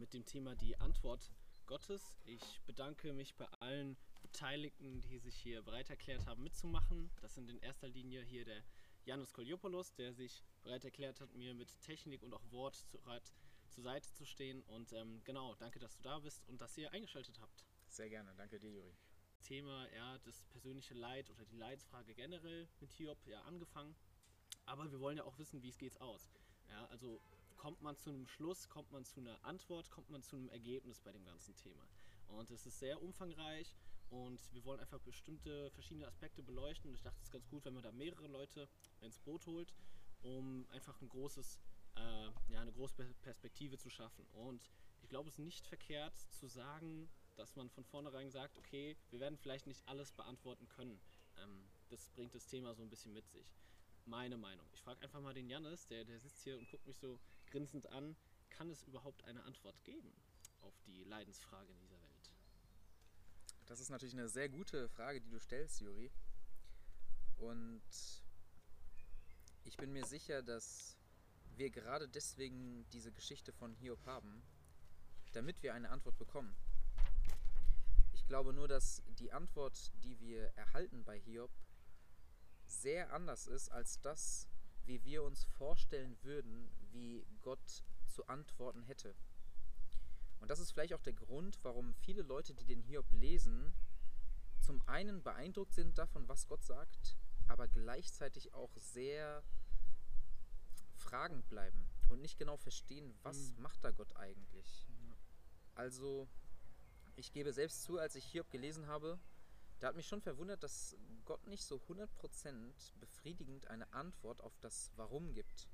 mit dem Thema die Antwort Gottes. Ich bedanke mich bei allen Beteiligten, die sich hier bereit erklärt haben mitzumachen. Das sind in erster Linie hier der Janusz Koliopoulos, der sich bereit erklärt hat, mir mit Technik und auch Wort zu, zur Seite zu stehen. Und ähm, genau, danke, dass du da bist und dass ihr eingeschaltet habt. Sehr gerne, danke dir, Juri. Thema, ja, das persönliche Leid oder die Leidsfrage generell mit Hiob ja angefangen. Aber wir wollen ja auch wissen, wie es geht aus. Ja, also kommt man zu einem Schluss, kommt man zu einer Antwort, kommt man zu einem Ergebnis bei dem ganzen Thema. Und es ist sehr umfangreich und wir wollen einfach bestimmte verschiedene Aspekte beleuchten. Und ich dachte, es ist ganz gut, wenn man da mehrere Leute ins Boot holt, um einfach ein großes, äh, ja, eine große Perspektive zu schaffen. Und ich glaube, es ist nicht verkehrt zu sagen, dass man von vornherein sagt, okay, wir werden vielleicht nicht alles beantworten können. Ähm, das bringt das Thema so ein bisschen mit sich. Meine Meinung. Ich frage einfach mal den Jannis, der, der sitzt hier und guckt mich so grinsend an. Kann es überhaupt eine Antwort geben auf die Leidensfrage in dieser Welt? Das ist natürlich eine sehr gute Frage, die du stellst, Juri. Und ich bin mir sicher, dass wir gerade deswegen diese Geschichte von Hiob haben, damit wir eine Antwort bekommen glaube nur, dass die Antwort, die wir erhalten bei Hiob, sehr anders ist als das, wie wir uns vorstellen würden, wie Gott zu antworten hätte. Und das ist vielleicht auch der Grund, warum viele Leute, die den Hiob lesen, zum einen beeindruckt sind davon, was Gott sagt, aber gleichzeitig auch sehr fragend bleiben und nicht genau verstehen, was mhm. macht da Gott eigentlich. Also ich gebe selbst zu, als ich Hiob gelesen habe, da hat mich schon verwundert, dass Gott nicht so 100% befriedigend eine Antwort auf das Warum gibt.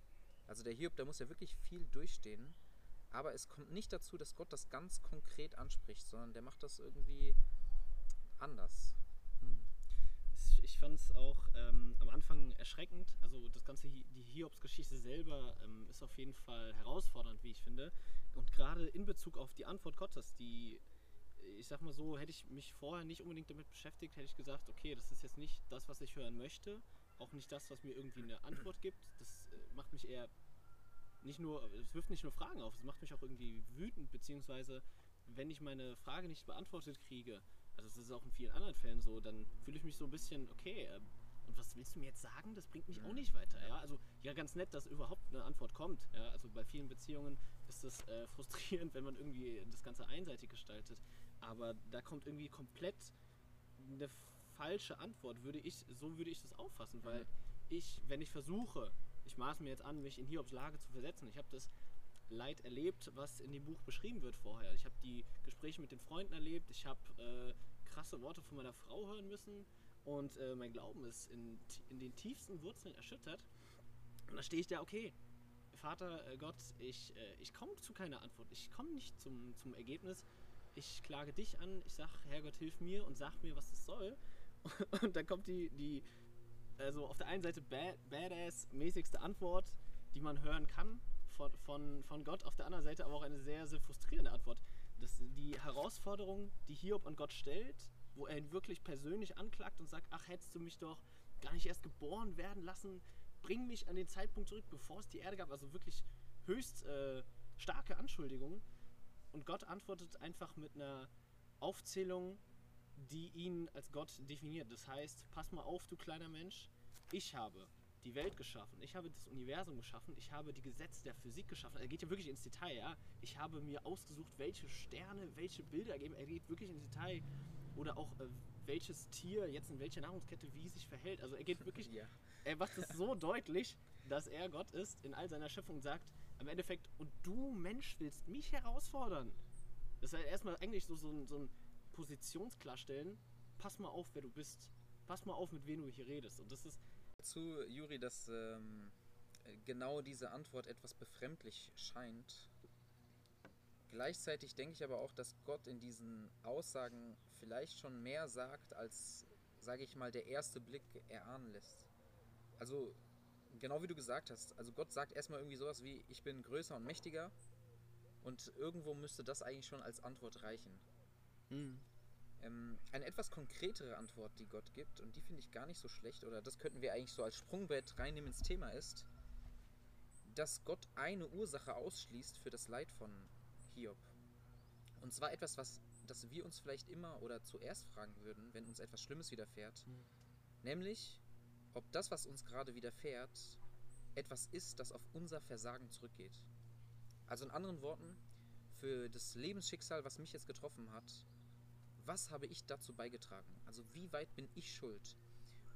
Also der Hiob, der muss ja wirklich viel durchstehen, aber es kommt nicht dazu, dass Gott das ganz konkret anspricht, sondern der macht das irgendwie anders. Hm. Ich fand es auch ähm, am Anfang erschreckend. Also das ganze, die Hiobs-Geschichte selber ähm, ist auf jeden Fall herausfordernd, wie ich finde. Und gerade in Bezug auf die Antwort Gottes, die ich sag mal so, hätte ich mich vorher nicht unbedingt damit beschäftigt, hätte ich gesagt, okay, das ist jetzt nicht das, was ich hören möchte, auch nicht das, was mir irgendwie eine Antwort gibt. Das äh, macht mich eher nicht nur, es wirft nicht nur Fragen auf, es macht mich auch irgendwie wütend, beziehungsweise wenn ich meine Frage nicht beantwortet kriege, also das ist auch in vielen anderen Fällen so, dann fühle ich mich so ein bisschen, okay, äh, und was willst du mir jetzt sagen? Das bringt mich auch nicht weiter. Ja? Also ja, ganz nett, dass überhaupt eine Antwort kommt. Ja? Also bei vielen Beziehungen ist das äh, frustrierend, wenn man irgendwie das Ganze einseitig gestaltet aber da kommt irgendwie komplett eine falsche Antwort, würde ich, so würde ich das auffassen, weil mhm. ich, wenn ich versuche, ich maße mir jetzt an, mich in Hiobs Lage zu versetzen, ich habe das Leid erlebt, was in dem Buch beschrieben wird vorher. Ich habe die Gespräche mit den Freunden erlebt, ich habe äh, krasse Worte von meiner Frau hören müssen und äh, mein Glauben ist in, in den tiefsten Wurzeln erschüttert. Und da stehe ich da, okay, Vater äh, Gott, ich, äh, ich komme zu keiner Antwort, ich komme nicht zum, zum Ergebnis, ich klage dich an, ich sag, Herrgott, hilf mir und sag mir, was das soll. Und dann kommt die, die also auf der einen Seite bad, badass-mäßigste Antwort, die man hören kann von, von, von Gott, auf der anderen Seite aber auch eine sehr, sehr frustrierende Antwort. Das, die Herausforderung, die Hiob an Gott stellt, wo er ihn wirklich persönlich anklagt und sagt, ach, hättest du mich doch gar nicht erst geboren werden lassen, bring mich an den Zeitpunkt zurück, bevor es die Erde gab. Also wirklich höchst äh, starke Anschuldigungen. Und Gott antwortet einfach mit einer Aufzählung, die ihn als Gott definiert. Das heißt, pass mal auf, du kleiner Mensch, ich habe die Welt geschaffen, ich habe das Universum geschaffen, ich habe die Gesetze der Physik geschaffen. Er geht ja wirklich ins Detail, ja. Ich habe mir ausgesucht, welche Sterne, welche Bilder ergeben. Er geht wirklich ins Detail. Oder auch äh, welches Tier jetzt in welcher Nahrungskette wie sich verhält. Also er geht wirklich, ja. er macht es so deutlich, dass er Gott ist in all seiner Schöpfung sagt, im Endeffekt, und du Mensch willst mich herausfordern. Das ist halt erstmal eigentlich so, so, ein, so ein Positionsklarstellen. Pass mal auf, wer du bist. Pass mal auf, mit wem du hier redest. Und das ist. Zu Juri, dass ähm, genau diese Antwort etwas befremdlich scheint. Gleichzeitig denke ich aber auch, dass Gott in diesen Aussagen vielleicht schon mehr sagt, als, sage ich mal, der erste Blick erahnen lässt. Also genau wie du gesagt hast, also Gott sagt erstmal irgendwie sowas wie, ich bin größer und mächtiger. Und irgendwo müsste das eigentlich schon als Antwort reichen. Mhm. Ähm, eine etwas konkretere Antwort, die Gott gibt, und die finde ich gar nicht so schlecht, oder das könnten wir eigentlich so als Sprungbrett reinnehmen ins Thema, ist, dass Gott eine Ursache ausschließt für das Leid von Hiob. Und zwar etwas, was das wir uns vielleicht immer oder zuerst fragen würden, wenn uns etwas Schlimmes widerfährt, Mhm. nämlich ob das, was uns gerade widerfährt, etwas ist, das auf unser Versagen zurückgeht. Also in anderen Worten, für das Lebensschicksal, was mich jetzt getroffen hat, was habe ich dazu beigetragen? Also wie weit bin ich schuld?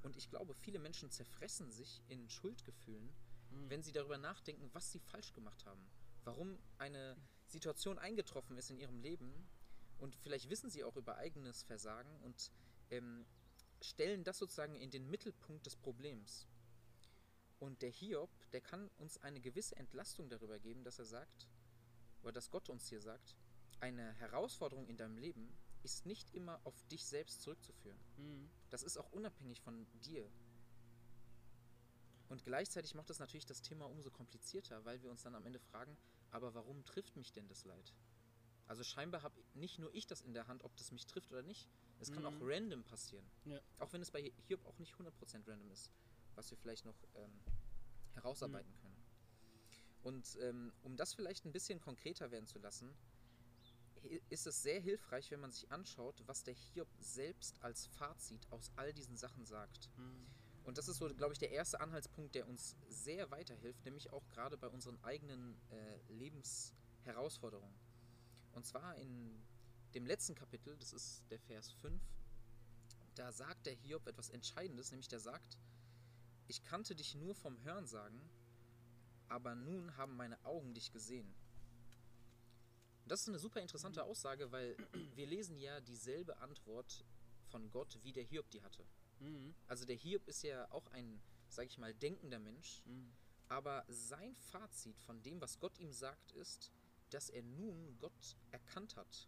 Und ich glaube, viele Menschen zerfressen sich in Schuldgefühlen, Mhm. wenn sie darüber nachdenken, was sie falsch gemacht haben. Warum eine Situation eingetroffen ist in ihrem Leben und vielleicht wissen sie auch über eigenes Versagen und ähm, stellen das sozusagen in den Mittelpunkt des Problems. Und der Hiob, der kann uns eine gewisse Entlastung darüber geben, dass er sagt, oder dass Gott uns hier sagt, eine Herausforderung in deinem Leben ist nicht immer auf dich selbst zurückzuführen. Mhm. Das ist auch unabhängig von dir. Und gleichzeitig macht das natürlich das Thema umso komplizierter, weil wir uns dann am Ende fragen, aber warum trifft mich denn das Leid? Also scheinbar habe nicht nur ich das in der Hand, ob das mich trifft oder nicht. Es kann Mhm. auch random passieren. Ja. Auch wenn es bei Hiob auch nicht 100% random ist, was wir vielleicht noch ähm, herausarbeiten können. Und ähm, um das vielleicht ein bisschen konkreter werden zu lassen, ist es sehr hilfreich, wenn man sich anschaut, was der Hiob selbst als Fazit aus all diesen Sachen sagt. Mhm. Und das ist so, glaube ich, der erste Anhaltspunkt, der uns sehr weiterhilft, nämlich auch gerade bei unseren eigenen äh, Lebensherausforderungen. Und zwar in dem letzten Kapitel, das ist der Vers 5, da sagt der Hiob etwas Entscheidendes, nämlich der sagt, ich kannte dich nur vom Hörensagen, aber nun haben meine Augen dich gesehen. Und das ist eine super interessante Aussage, weil wir lesen ja dieselbe Antwort von Gott, wie der Hiob die hatte. Mhm. Also der Hiob ist ja auch ein, sag ich mal, denkender Mensch, Mhm. aber sein Fazit von dem, was Gott ihm sagt, ist, dass er nun Gott erkannt hat.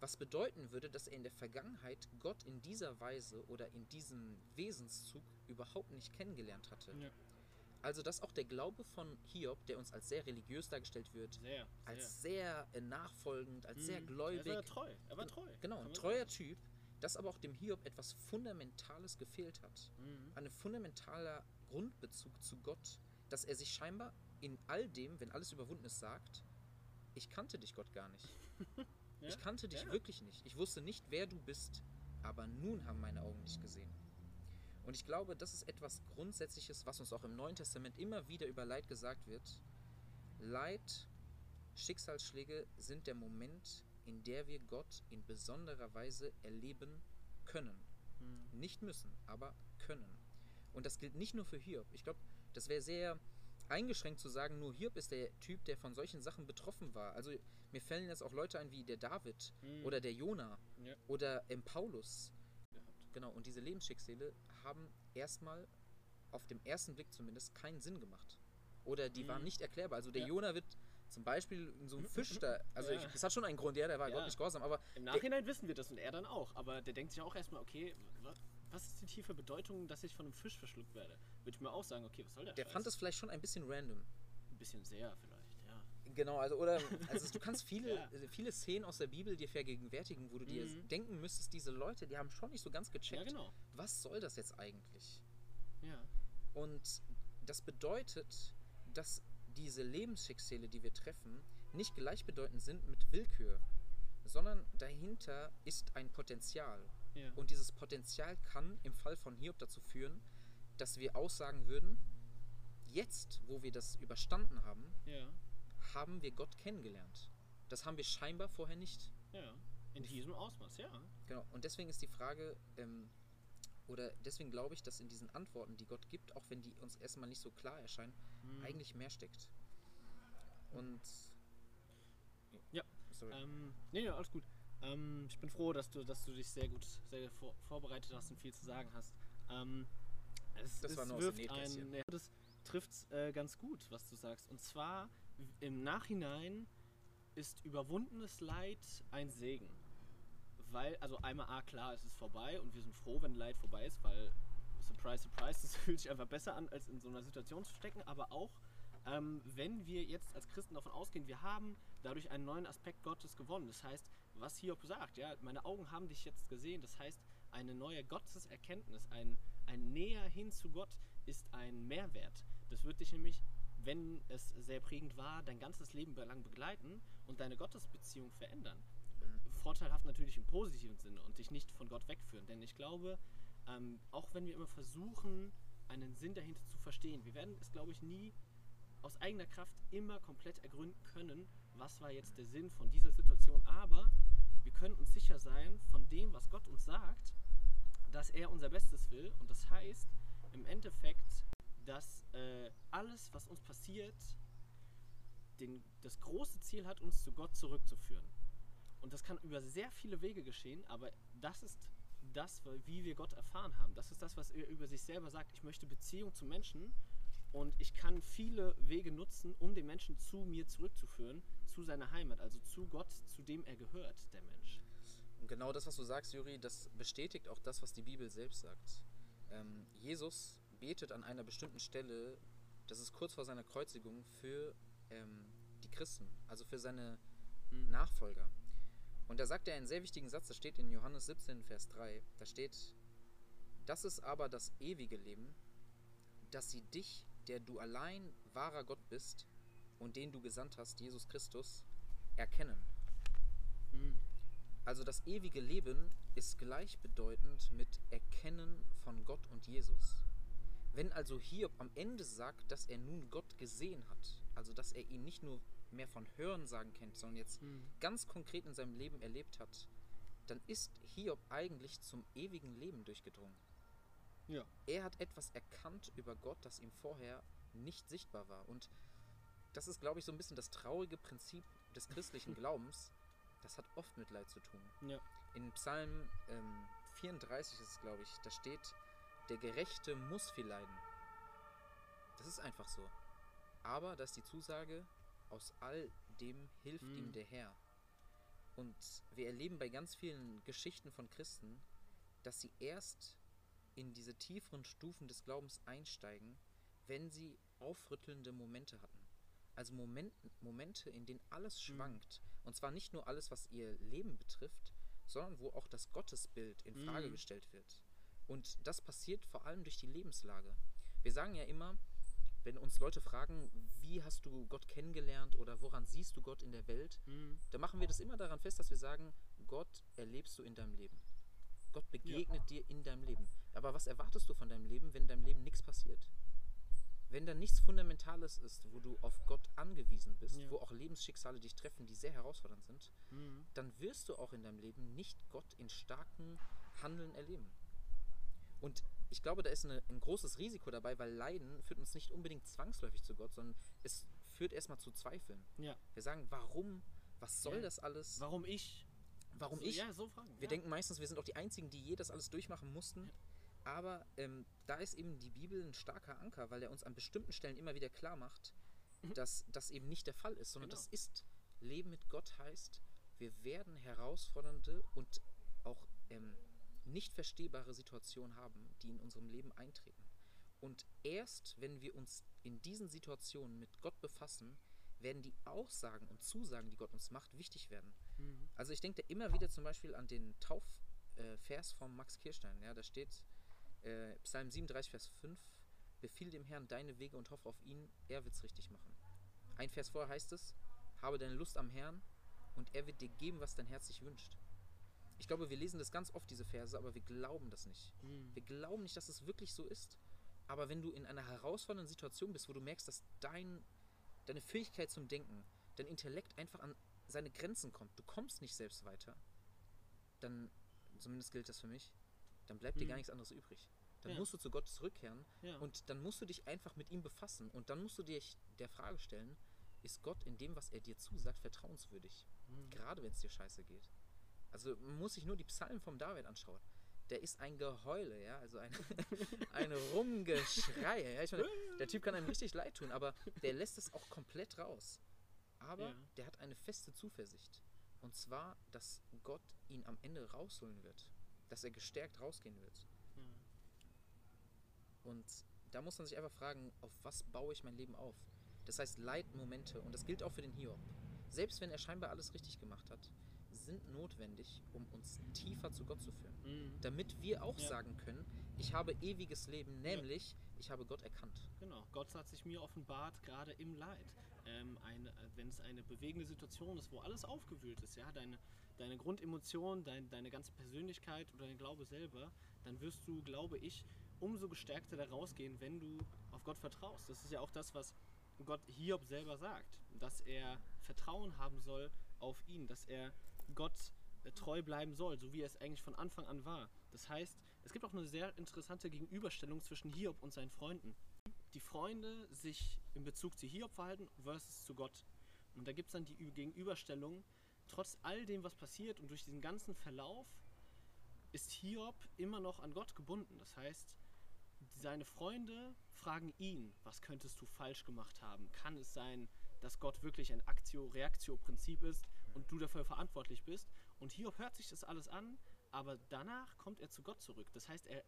Was bedeuten würde, dass er in der Vergangenheit Gott in dieser Weise oder in diesem Wesenszug überhaupt nicht kennengelernt hatte. Ja. Also dass auch der Glaube von Hiob, der uns als sehr religiös dargestellt wird, Sehr. sehr. als sehr äh, nachfolgend, als sehr Mhm. gläubig, Er war treu. Er war treu. genau, Kann ein treuer. Typ, dass aber auch dem Hiob etwas Fundamentales gefehlt hat Mhm. ein fundamentaler Grundbezug zu Gott, dass er sich scheinbar in all dem, wenn alles überwunden ist, sagt, ich kannte dich Gott gar nicht. Ja? Ich kannte dich Ja. wirklich nicht. Ich wusste nicht, wer du bist, aber nun haben meine Augen dich gesehen. Und ich glaube, das ist etwas Grundsätzliches, was uns auch im Neuen Testament immer wieder über Leid gesagt wird. Leid, Schicksalsschläge sind der Moment, in der wir Gott in besonderer Weise erleben können. Mhm. Nicht müssen, aber können. Und das gilt nicht nur für Hiob. Ich glaube, das wäre sehr eingeschränkt zu sagen, nur Hiob ist der Typ, der von solchen Sachen betroffen war. Also mir fällen jetzt auch Leute ein wie der David Mhm. oder der Jona Ja. oder ähm, Paulus. Genau, und diese Lebensschicksale haben erstmal, auf dem ersten Blick zumindest, keinen Sinn gemacht. Oder die waren Mhm. nicht erklärbar. Also der Ja. Jona wird zum Beispiel in so einem Fisch da, also Ja. ich, das hat schon einen Grund, ja, der war Ja. Gott nicht gehorsam, aber Im Nachhinein wissen wir das und er dann auch. Aber der denkt sich auch erstmal, okay, was ist die tiefe Bedeutung, dass ich von einem Fisch verschluckt werde? Würde ich mir auch sagen, okay, was soll der der Scheiß? fand es vielleicht schon ein bisschen random. Ein bisschen sehr vielleicht, ja. Genau, also oder also du kannst viele, Ja. äh, viele Szenen aus der Bibel dir vergegenwärtigen, wo du dir Mhm. denken müsstest, diese Leute, die haben schon nicht so ganz gecheckt, Ja, genau. was soll das jetzt eigentlich? Ja. Und das bedeutet, dass diese Lebensschicksale, die wir treffen, nicht gleichbedeutend sind mit Willkür, sondern dahinter ist ein Potenzial. Ja. Und dieses Potenzial kann im Fall von Hiob dazu führen, dass wir aussagen würden, jetzt, wo wir das überstanden haben, ja. haben wir Gott kennengelernt. Das haben wir scheinbar vorher nicht. Ja. In diesem Ausmaß, ja. Genau. Und deswegen ist die Frage, ähm, oder deswegen glaube ich, dass in diesen Antworten, die Gott gibt, auch wenn die uns erstmal nicht so klar erscheinen, Mhm. eigentlich mehr steckt. Und. Ja. Sorry. Ähm, nee, nee, alles gut. Ähm, ich bin froh, dass du, dass du dich sehr gut sehr vor, vorbereitet hast und viel zu sagen hast. Ähm, es, Das es war nur aus dem wirft ein, ja, das trifft äh, ganz gut, was du sagst. Und zwar im Nachhinein ist überwundenes Leid ein Segen. Weil, also einmal A, klar, es ist vorbei und wir sind froh, wenn Leid vorbei ist, weil, surprise, surprise, das fühlt sich einfach besser an, als in so einer Situation zu stecken. Aber auch, ähm, wenn wir jetzt als Christen davon ausgehen, wir haben dadurch einen neuen Aspekt Gottes gewonnen. Das heißt, was Hiob sagt, ja, meine Augen haben dich jetzt gesehen, das heißt, eine neue Gotteserkenntnis, ein, ein Näher hin zu Gott ist ein Mehrwert. Das wird dich nämlich, wenn es sehr prägend war, dein ganzes Leben lang begleiten und deine Gottesbeziehung verändern. Vorteilhaft natürlich im positiven Sinne und dich nicht von Gott wegführen. Denn ich glaube, ähm, auch wenn wir immer versuchen, einen Sinn dahinter zu verstehen, wir werden es, glaube ich, nie aus eigener Kraft immer komplett ergründen können, was war jetzt der Sinn von dieser Situation. Aber wir können uns sicher sein von dem, was Gott uns sagt, dass er unser Bestes will. Und das heißt im Endeffekt, dass äh, alles, was uns passiert, den, das große Ziel hat, uns zu Gott zurückzuführen. Und das kann über sehr viele Wege geschehen, aber das ist das, wie wir Gott erfahren haben. Das ist das, was er über sich selber sagt. Ich möchte Beziehung zu Menschen und ich kann viele Wege nutzen, um den Menschen zu mir zurückzuführen, zu seiner Heimat, also zu Gott, zu dem er gehört, der Mensch. Und genau das, was du sagst, Juri, das bestätigt auch das, was die Bibel selbst sagt. Ähm, Jesus betet an einer bestimmten Stelle, das ist kurz vor seiner Kreuzigung, für ähm, die Christen, also für seine Hm. Nachfolger. Und da sagt er einen sehr wichtigen Satz, das steht in Johannes 17, Vers 3. Da steht, das ist aber das ewige Leben, dass sie dich, der du allein wahrer Gott bist und den du gesandt hast, Jesus Christus, erkennen. Hm. Also das ewige Leben ist gleichbedeutend mit Erkennen von Gott und Jesus. Wenn also Hiob am Ende sagt, dass er nun Gott gesehen hat, also dass er ihn nicht nur mehr von Hörensagen kennt, sondern jetzt Hm. ganz konkret in seinem Leben erlebt hat, dann ist Hiob eigentlich zum ewigen Leben durchgedrungen. Ja. Er hat etwas erkannt über Gott, das ihm vorher nicht sichtbar war. Und das ist, glaube ich, so ein bisschen das traurige Prinzip des christlichen Glaubens. Das hat oft mit Leid zu tun. Ja. In Psalm ähm, 34 ist es, glaube ich, da steht, der Gerechte muss viel leiden. Das ist einfach so. Aber da ist die Zusage, aus all dem hilft Mhm. ihm der Herr. Und wir erleben bei ganz vielen Geschichten von Christen, dass sie erst in diese tieferen Stufen des Glaubens einsteigen, wenn sie aufrüttelnde Momente hatten. Also Momenten, Momente, in denen alles Mhm. schwankt. Und zwar nicht nur alles, was ihr Leben betrifft, sondern wo auch das Gottesbild in Frage Mhm. gestellt wird. Und das passiert vor allem durch die Lebenslage. Wir sagen ja immer, wenn uns Leute fragen, wie hast du Gott kennengelernt oder woran siehst du Gott in der Welt, Hm. dann machen wir das immer daran fest, dass wir sagen, Gott erlebst du in deinem Leben. Gott begegnet dir in deinem Leben. Aber was erwartest du von deinem Leben, wenn in deinem Leben nichts passiert? Wenn da nichts Fundamentales ist, wo du auf Gott angewiesen bist, Ja. wo auch Lebensschicksale dich treffen, die sehr herausfordernd sind, Hm. dann wirst du auch in deinem Leben nicht Gott in starken Handeln erleben. Und ich glaube, da ist eine, ein großes Risiko dabei, weil Leiden führt uns nicht unbedingt zwangsläufig zu Gott, sondern es führt erstmal zu Zweifeln. Ja. Wir sagen, warum? Was soll Ja. das alles? Warum ich? Warum so, ich? Ja, so Fragen. Wir ja. denken meistens, wir sind auch die Einzigen, die je das alles durchmachen mussten. Aber ähm, da ist eben die Bibel ein starker Anker, weil er uns an bestimmten Stellen immer wieder klar macht, Mhm. dass das eben nicht der Fall ist, sondern Genau. das ist, Leben mit Gott heißt, wir werden herausfordernde und auch ähm, nicht verstehbare Situationen haben, die in unserem Leben eintreten. Und erst wenn wir uns in diesen Situationen mit Gott befassen, werden die Aussagen und Zusagen, die Gott uns macht, wichtig werden. Hm. Also ich denke immer wieder zum Beispiel an den Taufvers äh, von Max Kirstein. Ja, da steht äh, Psalm 37, Vers 5, befiehl dem Herrn deine Wege und hoffe auf ihn, er wird's richtig machen. Ein Vers vorher heißt es, habe deine Lust am Herrn und er wird dir geben, was dein Herz sich wünscht. Ich glaube, wir lesen das ganz oft, diese Verse, aber wir glauben das nicht. Hm. Wir glauben nicht, dass es wirklich so ist. Aber wenn du in einer herausfordernden Situation bist, wo du merkst, dass dein, deine Fähigkeit zum Denken, dein Intellekt einfach an seine Grenzen kommt, du kommst nicht selbst weiter, dann, zumindest gilt das für mich, dann bleibt dir Hm. gar nichts anderes übrig. Dann Ja. musst du zu Gott zurückkehren Ja. und dann musst du dich einfach mit ihm befassen und dann musst du dich der Frage stellen, ist Gott in dem, was er dir zusagt, vertrauenswürdig? Hm. Gerade wenn es dir scheiße geht. Also man muss sich nur die Psalmen vom David anschauen. Der ist ein Geheule, ja, also ein, ein Rumgeschrei. Ja? Ich meine, der Typ kann einem richtig leid tun, aber der lässt es auch komplett raus. Aber Ja. der hat eine feste Zuversicht. Und zwar, dass Gott ihn am Ende rausholen wird. Dass er gestärkt rausgehen wird. Ja. Und da muss man sich einfach fragen, auf was baue ich mein Leben auf? Das heißt Leitmomente und das gilt auch für den Hiob. Selbst wenn er scheinbar alles richtig gemacht hat, sind notwendig, um uns tiefer zu Gott zu führen. Mhm. Damit wir auch Ja. sagen können, ich habe ewiges Leben, nämlich ich habe Gott erkannt. Genau, Gott hat sich mir offenbart, gerade im Leid. Ähm, eine, wenn es eine bewegende Situation ist, wo alles aufgewühlt ist, ja, deine, deine Grundemotion, dein, deine ganze Persönlichkeit oder dein Glaube selber, dann wirst du, glaube ich, umso gestärkter da rausgehen, wenn du auf Gott vertraust. Das ist ja auch das, was Gott Hiob selber sagt, dass er Vertrauen haben soll auf ihn, dass er Gott äh, treu bleiben soll, so wie er es eigentlich von Anfang an war. Das heißt, es gibt auch eine sehr interessante Gegenüberstellung zwischen Hiob und seinen Freunden die Freunde sich in Bezug zu Hiob verhalten versus zu Gott. Und da gibt es dann die Gegenüberstellung, trotz all dem, was passiert und durch diesen ganzen Verlauf, ist Hiob immer noch an Gott gebunden. Das heißt, seine Freunde fragen ihn, was könntest du falsch gemacht haben? Kann es sein, dass Gott wirklich ein Aktio-Reaktio-Prinzip ist und du dafür verantwortlich bist? Und Hiob hört sich das alles an, aber danach kommt er zu Gott zurück. Das heißt, er,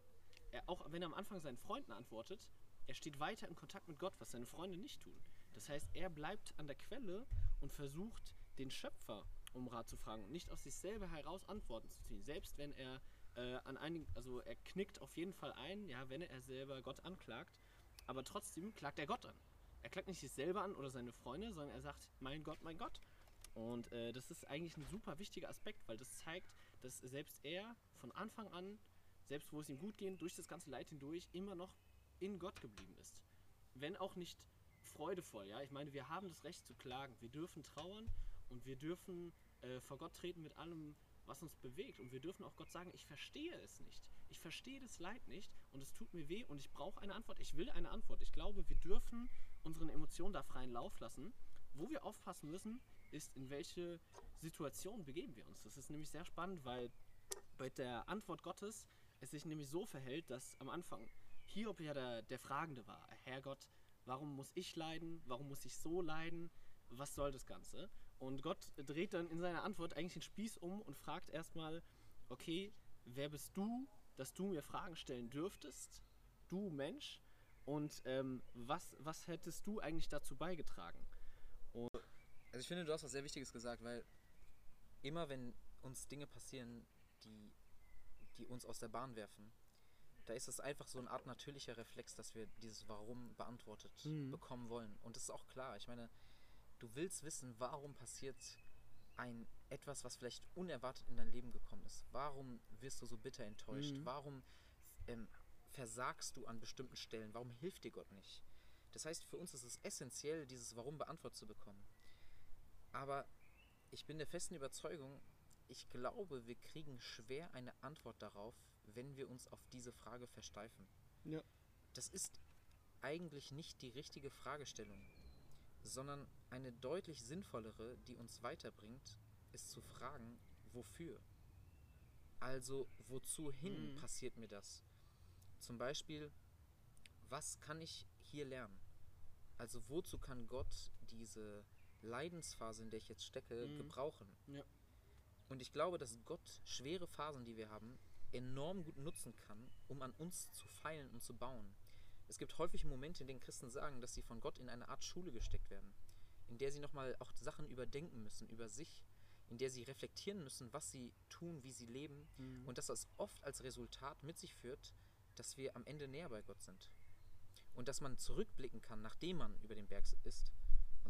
er auch wenn er am Anfang seinen Freunden antwortet, er steht weiter in Kontakt mit Gott, was seine Freunde nicht tun. Das heißt, er bleibt an der Quelle und versucht, den Schöpfer um Rat zu fragen und nicht aus sich selber heraus Antworten zu ziehen. Selbst wenn er äh, an einigen, also er knickt auf jeden Fall ein, ja, wenn er selber Gott anklagt, aber trotzdem klagt er Gott an. Er klagt nicht sich selber an oder seine Freunde, sondern er sagt, mein Gott, mein Gott. Und äh, das ist eigentlich ein super wichtiger Aspekt, weil das zeigt, dass selbst er von Anfang an, selbst wo es ihm gut geht, durch das ganze Leid hindurch, immer noch in Gott geblieben ist. Wenn auch nicht freudevoll, ja. Ich meine, wir haben das Recht zu klagen. Wir dürfen trauern und wir dürfen äh, vor Gott treten mit allem, was uns bewegt. Und wir dürfen auch Gott sagen, ich verstehe es nicht. Ich verstehe das Leid nicht und es tut mir weh und ich brauche eine Antwort. Ich will eine Antwort. Ich glaube, wir dürfen unseren Emotionen da freien Lauf lassen. Wo wir aufpassen müssen, ist, in welche Situation begeben wir uns. Das ist nämlich sehr spannend, weil bei der Antwort Gottes es sich nämlich so verhält, dass am Anfang Hiob ja der, der Fragende war. Herrgott, warum muss ich leiden? Warum muss ich so leiden? Was soll das Ganze? Und Gott dreht dann in seiner Antwort eigentlich den Spieß um und fragt erstmal, okay, wer bist du, dass du mir Fragen stellen dürftest? Du Mensch? Und ähm, was, was hättest du eigentlich dazu beigetragen? Also ich finde, du hast was sehr Wichtiges gesagt, weil immer wenn uns Dinge passieren, die, die uns aus der Bahn werfen, da ist es einfach so eine Art natürlicher Reflex, dass wir dieses Warum beantwortet Mhm. bekommen wollen. Und das ist auch klar. Ich meine, du willst wissen, warum passiert ein etwas, was vielleicht unerwartet in dein Leben gekommen ist. Warum wirst du so bitter enttäuscht? Mhm. Warum ähm, versagst du an bestimmten Stellen? Warum hilft dir Gott nicht? Das heißt, für uns ist es essentiell, dieses Warum beantwortet zu bekommen. Aber ich bin der festen Überzeugung, ich glaube, wir kriegen schwer eine Antwort darauf, wenn wir uns auf diese Frage versteifen. Ja. Das ist eigentlich nicht die richtige Fragestellung, sondern eine deutlich sinnvollere, die uns weiterbringt, ist zu fragen, wofür? Also, wozu hin Mhm. passiert mir das? Zum Beispiel, was kann ich hier lernen? Also, wozu kann Gott diese Leidensphase, in der ich jetzt stecke, Mhm. gebrauchen? Ja. Und ich glaube, dass Gott schwere Phasen, die wir haben, enorm gut nutzen kann, um an uns zu feilen und zu bauen. Es gibt häufig Momente, in denen Christen sagen, dass sie von Gott in eine Art Schule gesteckt werden, in der sie nochmal auch Sachen überdenken müssen, über sich, in der sie reflektieren müssen, was sie tun, wie sie leben Mhm. und dass das oft als Resultat mit sich führt, dass wir am Ende näher bei Gott sind. Und dass man zurückblicken kann, nachdem man über den Berg ist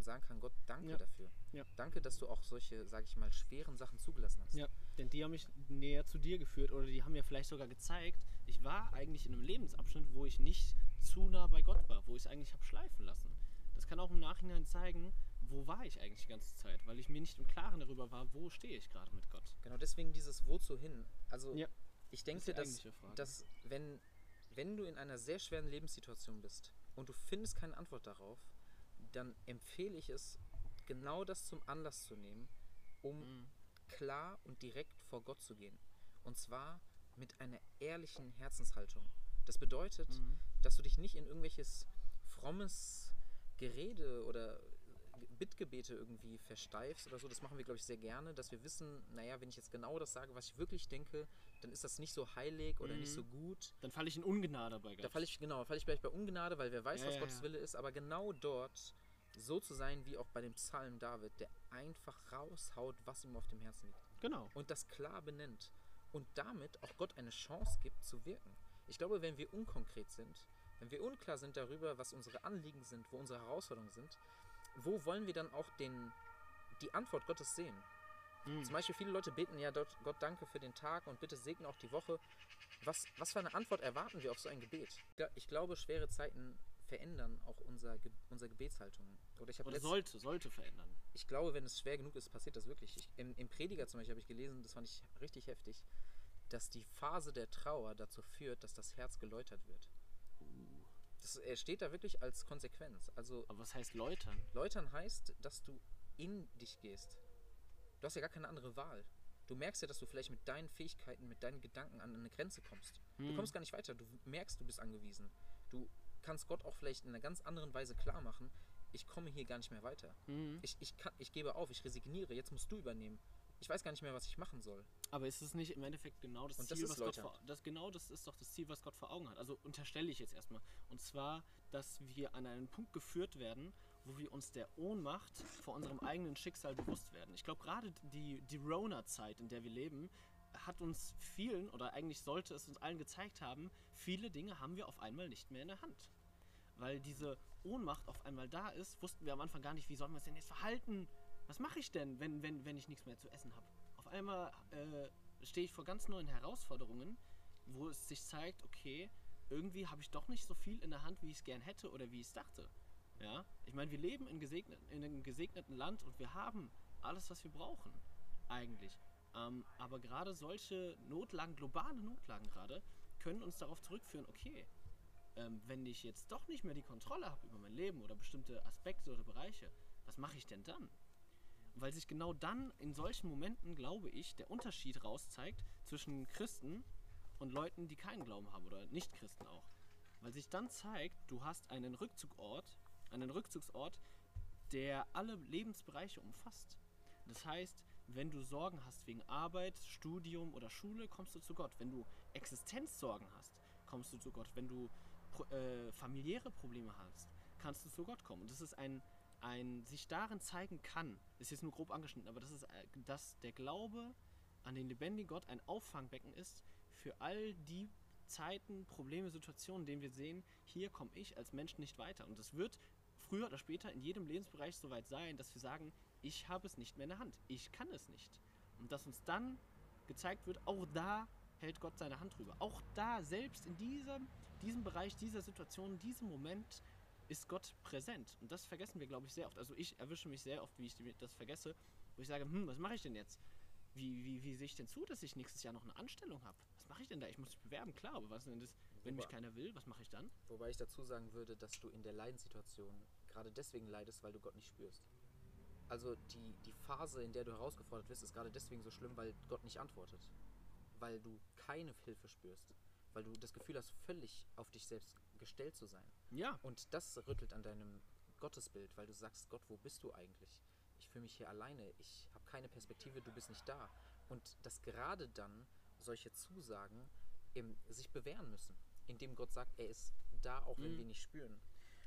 und sagen kann, Gott, danke Ja. dafür. Ja. Danke, dass du auch solche, sage ich mal, schweren Sachen zugelassen hast. Ja, denn die haben mich näher zu dir geführt oder die haben mir vielleicht sogar gezeigt, ich war eigentlich in einem Lebensabschnitt, wo ich nicht zu nah bei Gott war, wo ich es eigentlich habe schleifen lassen. Das kann auch im Nachhinein zeigen, wo war ich eigentlich die ganze Zeit, weil ich mir nicht im Klaren darüber war, wo stehe ich gerade mit Gott. Genau, deswegen dieses Wozu hin. Also Ja, ich denke, die dass, dass wenn, wenn du in einer sehr schweren Lebenssituation bist und du findest keine Antwort darauf, dann empfehle ich es, genau das zum Anlass zu nehmen, um Mhm. klar und direkt vor Gott zu gehen. Und zwar mit einer ehrlichen Herzenshaltung. Das bedeutet, Mhm. dass du dich nicht in irgendwelches frommes Gerede oder Bittgebete irgendwie versteifst oder so. Das machen wir, glaube ich, sehr gerne, dass wir wissen, naja, wenn ich jetzt genau das sage, was ich wirklich denke, dann ist das nicht so heilig oder nicht Mhm. so gut. Dann falle ich in Ungnade bei Gott. Da falle ich, genau, falle ich vielleicht bei Ungnade, weil wer weiß, Ja, was ja, Gottes ja. Wille ist, aber genau dort so zu sein, wie auch bei dem Psalm David, der einfach raushaut, was ihm auf dem Herzen liegt. Genau. und das klar benennt und damit auch Gott eine Chance gibt zu wirken. Ich glaube, wenn wir unkonkret sind, wenn wir unklar sind darüber, was unsere Anliegen sind, wo unsere Herausforderungen sind, wo wollen wir dann auch den, die Antwort Gottes sehen? Mhm. Zum Beispiel viele Leute beten ja Gott, Gott danke für den Tag und bitte segne auch die Woche. Was, was für eine Antwort erwarten wir auf so ein Gebet? Ich glaube, schwere Zeiten verändern auch unser, unsere Gebetshaltung. Oder ich Oder sollte, sollte verändern. ich glaube, wenn es schwer genug ist, passiert das wirklich. Ich, im, Im Prediger zum Beispiel habe ich gelesen, das fand ich richtig heftig, dass die Phase der Trauer dazu führt, dass das Herz geläutert wird. Das äh, steht da wirklich als Konsequenz. Also Aber was heißt läutern? läutern heißt, dass du in dich gehst. Du hast ja gar keine andere Wahl. Du merkst ja, dass du vielleicht mit deinen Fähigkeiten, mit deinen Gedanken an eine Grenze kommst. Du Hm. kommst gar nicht weiter. Du merkst, du bist angewiesen. Du kannst Gott auch vielleicht in einer ganz anderen Weise klar machen, ich komme hier gar nicht mehr weiter. Mhm. Ich, ich, kann, ich gebe auf, ich resigniere, jetzt musst du übernehmen. Ich weiß gar nicht mehr, was ich machen soll. Aber ist es nicht im Endeffekt genau das Und das Ziel, ist was Gott vor, das genau das ist doch das Ziel, was Gott vor Augen hat. Also unterstelle ich jetzt erstmal. Und zwar, dass wir an einen Punkt geführt werden, wo wir uns der Ohnmacht vor unserem eigenen Schicksal bewusst werden. Ich glaube, gerade die, die Rona-Zeit, in der wir leben, hat uns vielen, oder eigentlich sollte es uns allen gezeigt haben, viele Dinge haben wir auf einmal nicht mehr in der Hand. Weil diese Ohnmacht auf einmal da ist, wussten wir am Anfang gar nicht, wie sollen wir uns denn jetzt verhalten? Was mache ich denn, wenn, wenn, wenn ich nichts mehr zu essen habe? Auf einmal äh, stehe ich vor ganz neuen Herausforderungen, wo es sich zeigt, okay, irgendwie habe ich doch nicht so viel in der Hand, wie ich es gern hätte oder wie ich es dachte. Ja, ich meine, wir leben in, gesegnet, in einem gesegneten Land und wir haben alles, was wir brauchen, eigentlich. Ähm, aber gerade solche Notlagen, globale Notlagen gerade, können uns darauf zurückführen, okay, ähm, wenn ich jetzt doch nicht mehr die Kontrolle habe über mein Leben oder bestimmte Aspekte oder Bereiche, was mache ich denn dann? Weil sich genau dann in solchen Momenten, glaube ich, der Unterschied rauszeigt zwischen Christen und Leuten, die keinen Glauben haben oder Nicht-Christen auch. Weil sich dann zeigt, du hast einen Rückzugort, einen Rückzugsort, der alle Lebensbereiche umfasst. Das heißt, wenn du Sorgen hast wegen Arbeit, Studium oder Schule, kommst du zu Gott. Wenn du Existenzsorgen hast, kommst du zu Gott. Wenn du äh, familiäre Probleme hast, kannst du zu Gott kommen. Und das ist ein, ein sich darin zeigen kann, ist jetzt nur grob angeschnitten, aber das ist, äh, dass der Glaube an den lebendigen Gott ein Auffangbecken ist für all die Zeiten, Probleme, Situationen, in denen wir sehen, hier komme ich als Mensch nicht weiter. Und es wird früher oder später in jedem Lebensbereich soweit sein, dass wir sagen, ich habe es nicht mehr in der Hand, ich kann es nicht. Und dass uns dann gezeigt wird, auch da hält Gott seine Hand drüber. Auch da, selbst in diesem, diesem Bereich, dieser Situation, diesem Moment ist Gott präsent. Und das vergessen wir, glaube ich, sehr oft. Also ich erwische mich sehr oft, wie ich das vergesse, wo ich sage, hm, was mache ich denn jetzt? Wie, wie, wie sehe ich denn zu, dass ich nächstes Jahr noch eine Anstellung habe? Was mache ich denn da? Ich muss mich bewerben, klar, aber was ist denn das, wenn mich Wobei- keiner will, was mache ich dann? Wobei ich dazu sagen würde, dass du in der Leidenssituation gerade deswegen leidest, weil du Gott nicht spürst. Also die, die Phase, in der du herausgefordert wirst, ist gerade deswegen so schlimm, weil Gott nicht antwortet. Weil du keine Hilfe spürst. Weil du das Gefühl hast, völlig auf dich selbst gestellt zu sein. Ja, Und das rüttelt an deinem Gottesbild, weil du sagst, Gott, wo bist du eigentlich? Ich fühle mich hier alleine, ich habe keine Perspektive, du bist nicht da. Und dass gerade dann solche Zusagen im, sich bewähren müssen, indem Gott sagt, er ist da, auch wenn Mhm. wir nicht spüren.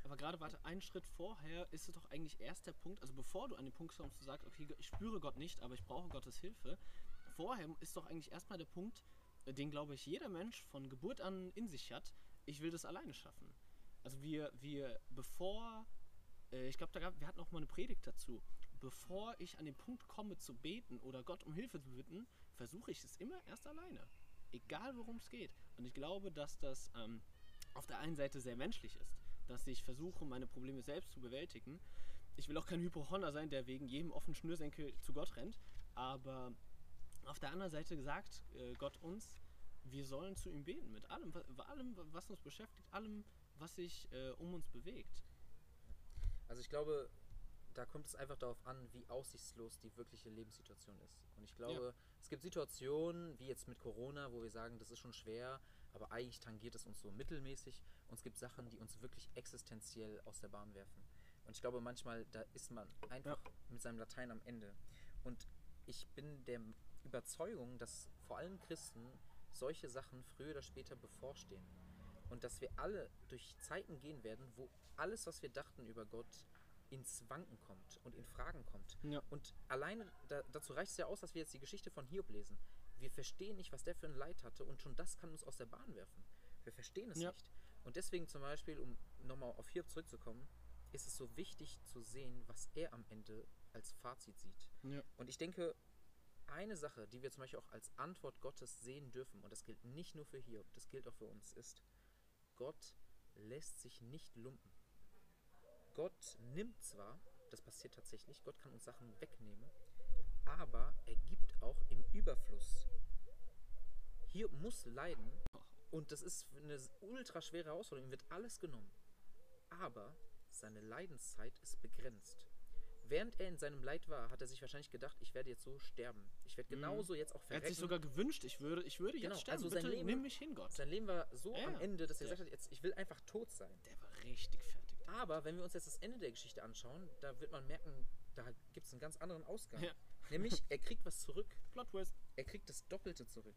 Aber gerade, warte, einen Schritt vorher ist es doch eigentlich erst der Punkt, also bevor du an den Punkt kommst, du sagst, okay, ich spüre Gott nicht, aber ich brauche Gottes Hilfe. Vorher ist doch eigentlich erstmal der Punkt, äh, den glaube ich jeder Mensch von Geburt an in sich hat, ich will das alleine schaffen. Also wir, wir, bevor, äh, ich glaube, wir hatten auch mal eine Predigt dazu, bevor ich an den Punkt komme zu beten oder Gott um Hilfe zu bitten, versuche ich es immer erst alleine. Egal worum es geht. Und ich glaube, dass das ähm, auf der einen Seite sehr menschlich ist, dass ich versuche, meine Probleme selbst zu bewältigen. Ich will auch kein Hypochonder sein, der wegen jedem offenen Schnürsenkel zu Gott rennt, aber auf der anderen Seite sagt äh, Gott uns, wir sollen zu ihm beten mit allem, allem was uns beschäftigt, allem, was sich äh, um uns bewegt. Also ich glaube, da kommt es einfach darauf an, wie aussichtslos die wirkliche Lebenssituation ist. Und ich glaube, es gibt Situationen, wie jetzt mit Corona, wo wir sagen, das ist schon schwer, aber eigentlich tangiert es uns so mittelmäßig. Und es gibt Sachen, die uns wirklich existenziell aus der Bahn werfen. Und ich glaube, manchmal, da ist man einfach mit seinem Latein am Ende. Und ich bin der Überzeugung, dass vor allem Christen solche Sachen früher oder später bevorstehen. Und dass wir alle durch Zeiten gehen werden, wo alles, was wir dachten über Gott, ins Wanken kommt und in Fragen kommt. Ja. Und alleine da, dazu reicht es ja aus, dass wir jetzt die Geschichte von Hiob lesen. Wir verstehen nicht, was der für ein Leid hatte und schon das kann uns aus der Bahn werfen. Wir verstehen es Ja. nicht. Und deswegen zum Beispiel, um nochmal auf Hiob zurückzukommen, ist es so wichtig zu sehen, was er am Ende als Fazit sieht. Ja. Und ich denke, eine Sache, die wir zum Beispiel auch als Antwort Gottes sehen dürfen, und das gilt nicht nur für Hiob, das gilt auch für uns, ist, Gott lässt sich nicht lumpen. Gott nimmt zwar, das passiert tatsächlich, Gott kann uns Sachen wegnehmen, aber er gibt auch im Überfluss. Hiob muss leiden und das ist eine ultra schwere Herausforderung, ihm wird alles genommen. Aber seine Leidenszeit ist begrenzt. Während er in seinem Leid war, hat er sich wahrscheinlich gedacht, ich werde jetzt so sterben. Ich werde Mhm. genauso jetzt auch Er verrecken. hat sich sogar gewünscht, ich würde, ich würde Genau, jetzt sterben. also sein Bitte Leben- nimm mich hin, Gott. Sein Leben war so Ja, am Ende, dass er der- gesagt hat, jetzt, ich will einfach tot sein. Der war richtig fertig. Aber wenn wir uns jetzt das Ende der Geschichte anschauen, da wird man merken, da gibt es einen ganz anderen Ausgang. Ja. Nämlich, er kriegt was zurück. Plot Twist. Er kriegt das Doppelte zurück.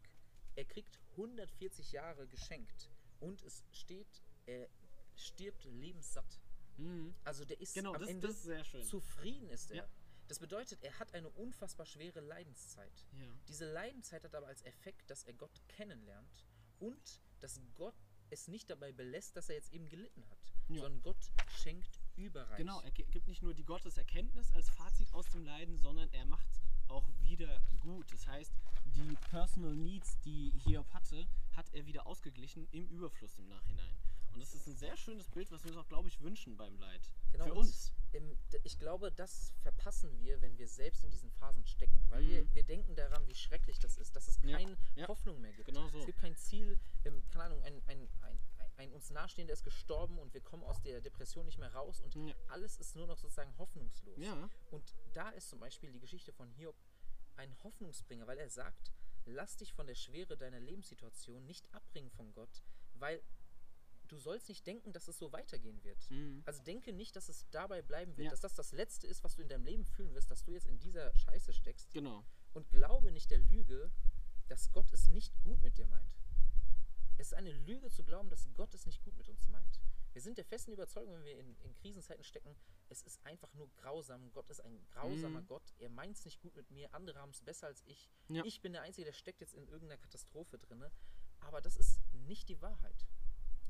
Er kriegt 140 Jahre geschenkt. Und es steht, er stirbt lebenssatt. Mhm. Also der ist Genau, am das, Ende das ist sehr schön. zufrieden ist er. Ja. Das bedeutet, er hat eine unfassbar schwere Leidenszeit. ja. Diese Leidenszeit hat aber als Effekt, dass er Gott kennenlernt und dass Gott es nicht dabei belässt, dass er jetzt eben gelitten hat, Ja. sondern Gott schenkt überreich. Genau, er gi- gibt nicht nur die Gotteserkenntnis als Fazit aus dem Leiden, sondern er macht auch wieder gut. Das heißt, die Personal Needs, die Hiob hatte, hat er wieder ausgeglichen im Überfluss im Nachhinein. Und das ist ein sehr schönes Bild, was wir uns auch, glaube ich, wünschen beim Leid. Genau, Für uns. Im, ich glaube, das verpassen wir, wenn wir selbst in diesen Phasen stecken. Weil wir, Mhm. wir denken daran, wie schrecklich das ist, dass es Ja, keine ja. Hoffnung mehr gibt. Genau so. Es gibt kein Ziel, ähm, keine Ahnung, ein, ein, ein, ein, uns nahestehender ist gestorben und wir kommen aus der Depression nicht mehr raus und Ja. alles ist nur noch sozusagen hoffnungslos. Ja. Und da ist zum Beispiel die Geschichte von Hiob ein Hoffnungsbringer, weil er sagt, lass dich von der Schwere deiner Lebenssituation nicht abbringen von Gott, weil du sollst nicht denken, dass es so weitergehen wird. Mhm. Also denke nicht, dass es dabei bleiben wird, Ja. dass das das Letzte ist, was du in deinem Leben fühlen wirst, dass du jetzt in dieser Scheiße steckst. Genau. Und glaube nicht der Lüge, dass Gott es nicht gut mit dir meint. Es ist eine Lüge zu glauben, dass Gott es nicht gut mit uns meint. Wir sind der festen Überzeugung, wenn wir in, in Krisenzeiten stecken, es ist einfach nur grausam. Gott ist ein grausamer Mhm. Gott. Er meint es nicht gut mit mir. Andere haben es besser als ich. Ja. Ich bin der Einzige, der steckt jetzt in irgendeiner Katastrophe drin. Aber das ist nicht die Wahrheit.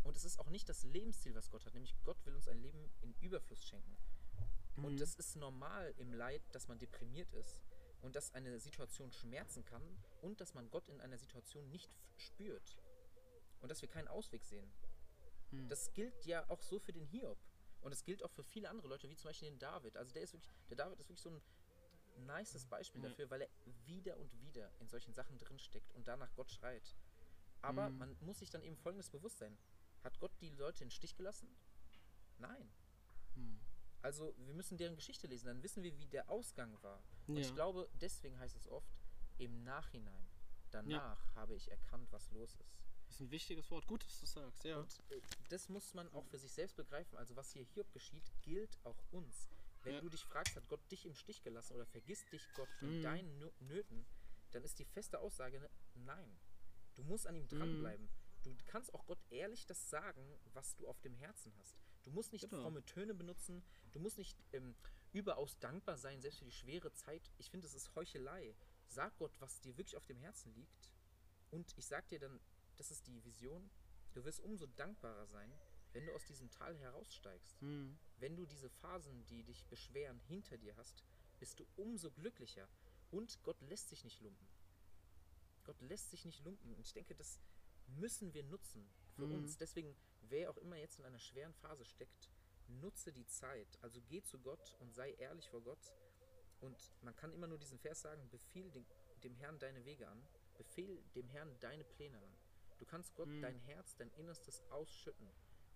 Und es ist auch nicht das Lebensziel, was Gott hat. Nämlich Gott will uns ein Leben in Überfluss schenken. Mhm. Und es ist normal im Leid, dass man deprimiert ist und dass eine Situation schmerzen kann und dass man Gott in einer Situation nicht spürt und dass wir keinen Ausweg sehen. Hm. Das gilt ja auch so für den Hiob und es gilt auch für viele andere Leute, wie zum Beispiel den David. Also der ist wirklich, der David ist wirklich so ein nices Beispiel Ja. dafür, weil er wieder und wieder in solchen Sachen drinsteckt und danach Gott schreit. Aber Mhm. man muss sich dann eben folgendes bewusst sein. Hat Gott die Leute in den Stich gelassen? Nein. Hm. Also wir müssen deren Geschichte lesen, dann wissen wir, wie der Ausgang war. Und Ja. ich glaube, deswegen heißt es oft, im Nachhinein, danach habe ich erkannt, was los ist. Das ist ein wichtiges Wort. Gut, dass du sagst, ja. Und äh, das muss man auch für sich selbst begreifen. Also was hier Hiob geschieht, gilt auch uns. Wenn Ja. du dich fragst, hat Gott dich im Stich gelassen oder vergisst dich Gott in Mhm. deinen Nö- Nöten, dann ist die feste Aussage, ne, nein. Du musst an ihm Mhm. dranbleiben. Du kannst auch Gott ehrlich das sagen, was du auf dem Herzen hast. Du musst nicht Genau. fromme Töne benutzen. Du musst nicht ähm, überaus dankbar sein, selbst für die schwere Zeit. Ich finde, es ist Heuchelei. Sag Gott, was dir wirklich auf dem Herzen liegt. Und ich sag dir dann, das ist die Vision. Du wirst umso dankbarer sein, wenn du aus diesem Tal heraussteigst. Hm. Wenn du diese Phasen, die dich beschweren, hinter dir hast, bist du umso glücklicher. Und Gott lässt sich nicht lumpen. Gott lässt sich nicht lumpen. Und ich denke, das müssen wir nutzen für Mhm. uns. Deswegen, wer auch immer jetzt in einer schweren Phase steckt, nutze die Zeit. Also geh zu Gott und sei ehrlich vor Gott. Und man kann immer nur diesen Vers sagen, befiehl dem, dem Herrn deine Wege an, befehl dem Herrn deine Pläne an. Du kannst Gott Mhm. dein Herz, dein Innerstes ausschütten.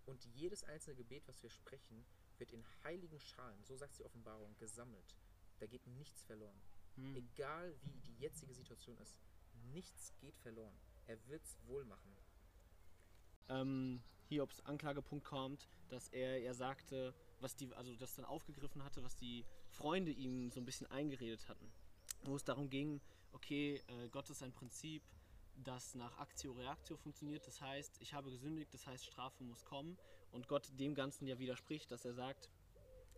Und jedes einzelne Gebet, was wir sprechen, wird in heiligen Schalen, so sagt die Offenbarung, gesammelt. Da geht nichts verloren. Hm. Egal wie die jetzige Situation ist, nichts geht verloren. Er wird's wohl machen. ähm, Hiobs Anklagepunkt kommt, dass er ja sagte, was die, also das dann aufgegriffen hatte, was die Freunde ihm so ein bisschen eingeredet hatten. Wo es darum ging, okay, äh, Gott ist ein Prinzip, das nach Aktio Reaktio funktioniert. Das heißt, ich habe gesündigt, das heißt, Strafe muss kommen. Und Gott dem Ganzen ja widerspricht, dass er sagt,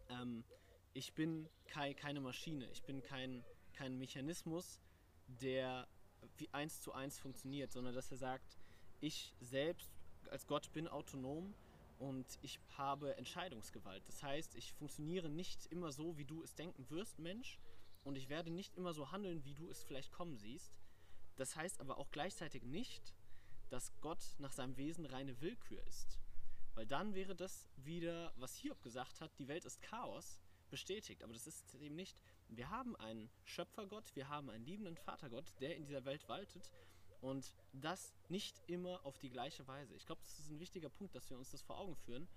ähm, ich bin kei keine Maschine, ich bin kein, kein Mechanismus, der wie eins zu eins funktioniert, sondern dass er sagt, ich selbst als Gott bin autonom und ich habe Entscheidungsgewalt. Das heißt, ich funktioniere nicht immer so, wie du es denken wirst, Mensch, und ich werde nicht immer so handeln, wie du es vielleicht kommen siehst. Das heißt aber auch gleichzeitig nicht, dass Gott nach seinem Wesen reine Willkür ist. Weil dann wäre das wieder, was Hiob gesagt hat, die Welt ist Chaos, bestätigt. Aber das ist eben nicht. Wir haben einen Schöpfergott, wir haben einen liebenden Vatergott, der in dieser Welt waltet und das nicht immer auf die gleiche Weise. Ich glaube, das ist ein wichtiger Punkt, dass wir uns das vor Augen führen.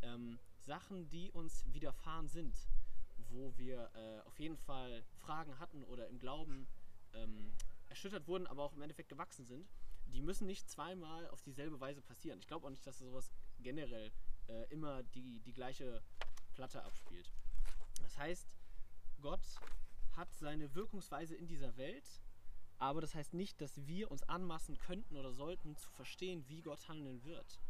Ähm, Sachen, die uns widerfahren sind, wo wir äh, auf jeden Fall Fragen hatten oder im Glauben ähm, erschüttert wurden, aber auch im Endeffekt gewachsen sind, die müssen nicht zweimal auf dieselbe Weise passieren. Ich glaube auch nicht, dass sowas generell äh, immer die, die gleiche Platte abspielt. Das heißt, Gott hat seine Wirkungsweise in dieser Welt, aber das heißt nicht, dass wir uns anmaßen könnten oder sollten, zu verstehen, wie Gott handeln wird.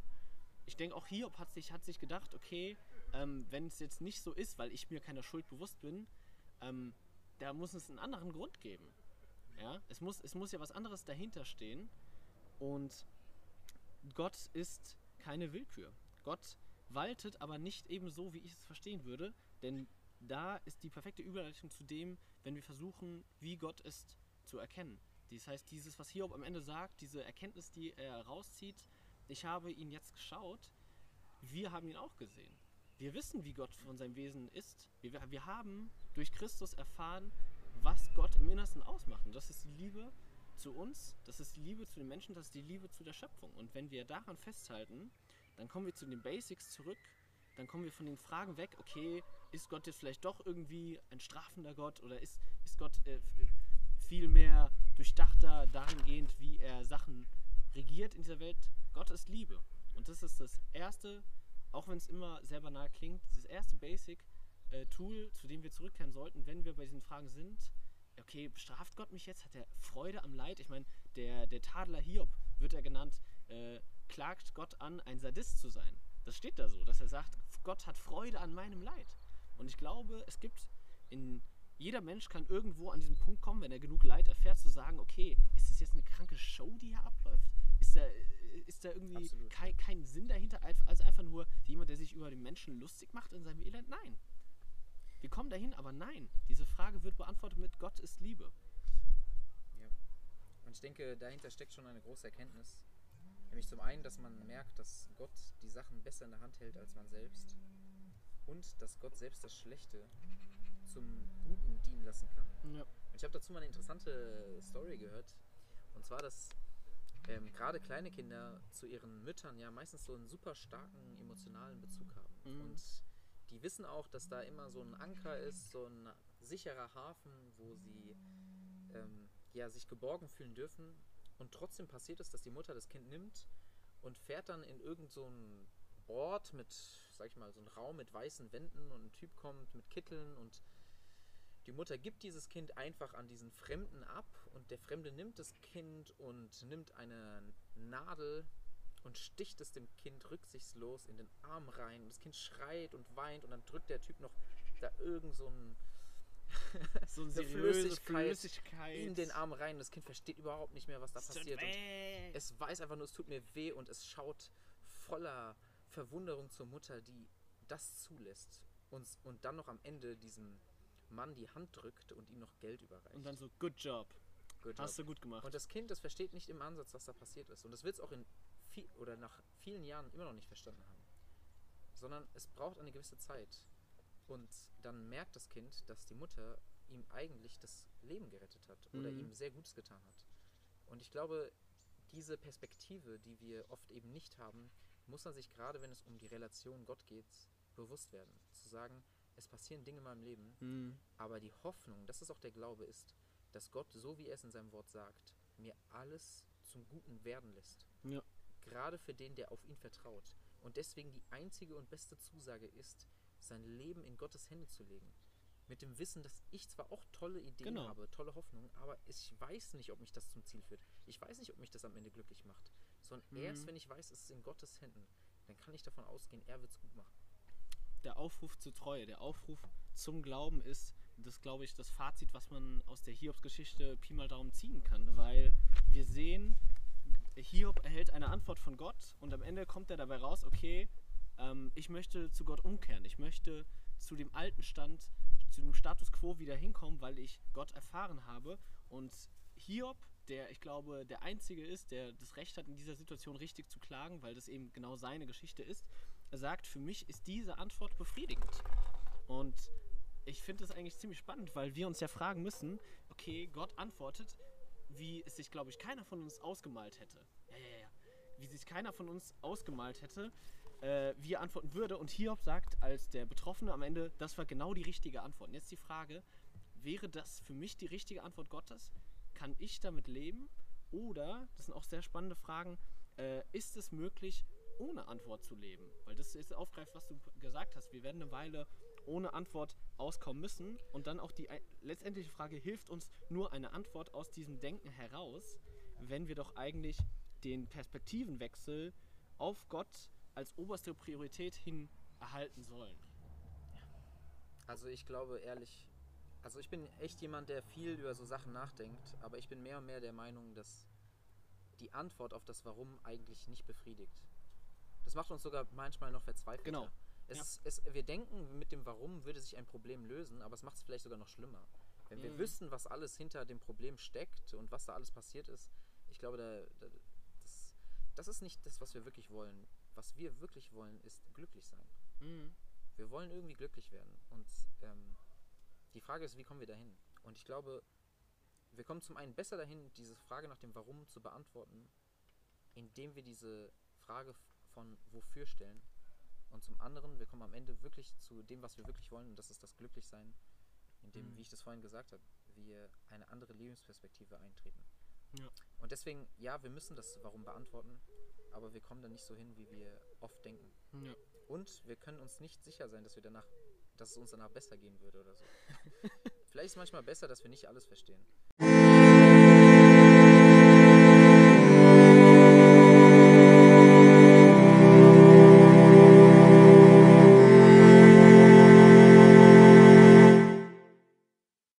Ich denke, auch Hiob hat sich, hat sich gedacht, okay, ähm, wenn es jetzt nicht so ist, weil ich mir keiner Schuld bewusst bin, ähm, da muss es einen anderen Grund geben. Ja? Es, muss, es muss ja was anderes dahinter stehen. Und Gott ist keine Willkür. Gott waltet aber nicht ebenso, wie ich es verstehen würde, denn da ist die perfekte Überleitung zu dem, wenn wir versuchen, wie Gott ist zu erkennen. Das heißt, dieses, was Hiob am Ende sagt, diese Erkenntnis, die er rauszieht, ich habe ihn jetzt geschaut, wir haben ihn auch gesehen. Wir wissen, wie Gott von seinem Wesen ist. Wir, wir haben durch Christus erfahren, was Gott im Innersten ausmacht. Und das ist die Liebe zu uns, das ist die Liebe zu den Menschen, das ist die Liebe zu der Schöpfung. Und wenn wir daran festhalten, dann kommen wir zu den Basics zurück, dann kommen wir von den Fragen weg, okay, ist Gott jetzt vielleicht doch irgendwie ein strafender Gott oder ist, ist Gott äh, viel mehr durchdachter dahingehend, wie er Sachen regiert in dieser Welt? Gott ist Liebe. Und das ist das erste, auch wenn es immer sehr banal klingt, das erste Basic äh, Tool, zu dem wir zurückkehren sollten, wenn wir bei diesen Fragen sind. Okay, bestraft Gott mich jetzt? Hat er Freude am Leid? Ich meine, der, der Tadler Hiob wird er genannt, äh, klagt Gott an, ein Sadist zu sein. Das steht da so, dass er sagt, Gott hat Freude an meinem Leid. Und ich glaube, es gibt in jeder Mensch kann irgendwo an diesen Punkt kommen, wenn er genug Leid erfährt, zu sagen, okay, ist das jetzt eine kranke Show, die hier abläuft? Ist da, ist da irgendwie kein, kein Sinn dahinter, als einfach nur jemand, der sich über den Menschen lustig macht in seinem Elend? Nein. Wir kommen dahin, aber nein. Diese Frage wird beantwortet mit Gott ist Liebe. Ja. Und ich denke, dahinter steckt schon eine große Erkenntnis. Nämlich zum einen, dass man merkt, dass Gott die Sachen besser in der Hand hält als man selbst. Und dass Gott selbst das Schlechte zum Guten dienen lassen kann. Ja. Und ich habe dazu mal eine interessante Story gehört. Und zwar, dass ähm, gerade kleine Kinder zu ihren Müttern ja meistens so einen super starken emotionalen Bezug haben. Mhm. Und die wissen auch, dass da immer so ein Anker ist, so ein sicherer Hafen, wo sie ähm, ja, sich geborgen fühlen dürfen. Und trotzdem passiert es, dass die Mutter das Kind nimmt und fährt dann in irgendeinen so Ort mit, sag ich mal, so einen Raum mit weißen Wänden und ein Typ kommt mit Kitteln und die Mutter gibt dieses Kind einfach an diesen Fremden ab und der Fremde nimmt das Kind und nimmt eine Nadel und sticht es dem Kind rücksichtslos in den Arm rein. Und das Kind schreit und weint und dann drückt der Typ noch da irgend so ein So eine Flüssigkeit Flüssigkeit. in den Arm rein. Das Kind versteht überhaupt nicht mehr, was da Es passiert. Und es weiß einfach nur, es tut mir weh und es schaut voller Verwunderung zur Mutter, die das zulässt und, und dann noch am Ende diesem Mann die Hand drückt und ihm noch Geld überreicht. Und dann so, good job. Good job. Hast du gut gemacht. Und das Kind, das versteht nicht im Ansatz, was da passiert ist. Und das wird es auch in viel, oder nach vielen Jahren immer noch nicht verstanden haben. Sondern es braucht eine gewisse Zeit. Und dann merkt das Kind, dass die Mutter ihm eigentlich das Leben gerettet hat oder Mhm. ihm sehr Gutes getan hat. Und ich glaube, diese Perspektive, die wir oft eben nicht haben, muss man sich gerade, wenn es um die Relation Gott geht, bewusst werden. Zu sagen, es passieren Dinge in meinem Leben, Mhm. aber die Hoffnung, das ist auch der Glaube, ist, dass Gott, so wie er es in seinem Wort sagt, mir alles zum Guten werden lässt. Ja. Gerade für den, der auf ihn vertraut. Und deswegen die einzige und beste Zusage ist, sein Leben in Gottes Hände zu legen. Mit dem Wissen, dass ich zwar auch tolle Ideen Genau. habe, tolle Hoffnungen, aber ich weiß nicht, ob mich das zum Ziel führt. Ich weiß nicht, ob mich das am Ende glücklich macht. Sondern Mhm. erst, wenn ich weiß, es ist in Gottes Händen, dann kann ich davon ausgehen, er wird es gut machen. der Aufruf zur Treue, der Aufruf zum Glauben ist, das glaube ich, das Fazit, was man aus der Hiobs-Geschichte Pi mal Daumen ziehen kann, weil wir sehen, Hiob erhält eine Antwort von Gott und am Ende kommt er dabei raus, okay, ähm, ich möchte zu Gott umkehren, ich möchte zu dem alten Stand, zu dem Status quo wieder hinkommen, weil ich Gott erfahren habe und Hiob, der ich glaube der Einzige ist, der das Recht hat, in dieser Situation richtig zu klagen, weil das eben genau seine Geschichte ist, sagt, für mich ist diese Antwort befriedigend. Und ich finde das eigentlich ziemlich spannend, weil wir uns ja fragen müssen, okay, Gott antwortet, wie es sich, glaube ich, keiner von uns ausgemalt hätte. Ja, ja, ja. Wie sich keiner von uns ausgemalt hätte, äh, wie er antworten würde. Und Hiob sagt als der Betroffene am Ende, das war genau die richtige Antwort. Und jetzt die Frage, wäre das für mich die richtige Antwort Gottes? Kann ich damit leben? Oder, das sind auch sehr spannende Fragen, äh, ist es möglich, ohne Antwort zu leben? Weil das ist aufgreift, was du gesagt hast. Wir werden eine Weile ohne Antwort auskommen müssen. Und dann auch die letztendliche Frage, hilft uns nur eine Antwort aus diesem Denken heraus, wenn wir doch eigentlich den Perspektivenwechsel auf Gott als oberste Priorität hin erhalten sollen? Also ich glaube ehrlich, also ich bin echt jemand, der viel über so Sachen nachdenkt, aber ich bin mehr und mehr der Meinung, dass die Antwort auf das Warum eigentlich nicht befriedigt. Das macht uns sogar manchmal noch verzweifelt. Genau. Es Ja. ist, es, wir denken, mit dem Warum würde sich ein Problem lösen, aber es macht es vielleicht sogar noch schlimmer. Wenn wir Mhm. wüssten, was alles hinter dem Problem steckt und was da alles passiert ist, ich glaube, da, da, das, das ist nicht das, was wir wirklich wollen. Was wir wirklich wollen, ist glücklich sein. Mhm. Wir wollen irgendwie glücklich werden. Und ähm, die Frage ist, wie kommen wir dahin? Und ich glaube, wir kommen zum einen besser dahin, diese Frage nach dem Warum zu beantworten, indem wir diese Frage von wofür stellen. Und zum anderen, wir kommen am Ende wirklich zu dem, was wir wirklich wollen, und das ist das Glücklichsein, indem, Mhm. wie ich das vorhin gesagt habe, wir eine andere Lebensperspektive eintreten. Ja. Und deswegen, ja, wir müssen das Warum beantworten, aber wir kommen da nicht so hin, wie wir oft denken. Ja. Und wir können uns nicht sicher sein, dass wir danach, dass es uns danach besser gehen würde oder so. Vielleicht ist es manchmal besser, dass wir nicht alles verstehen.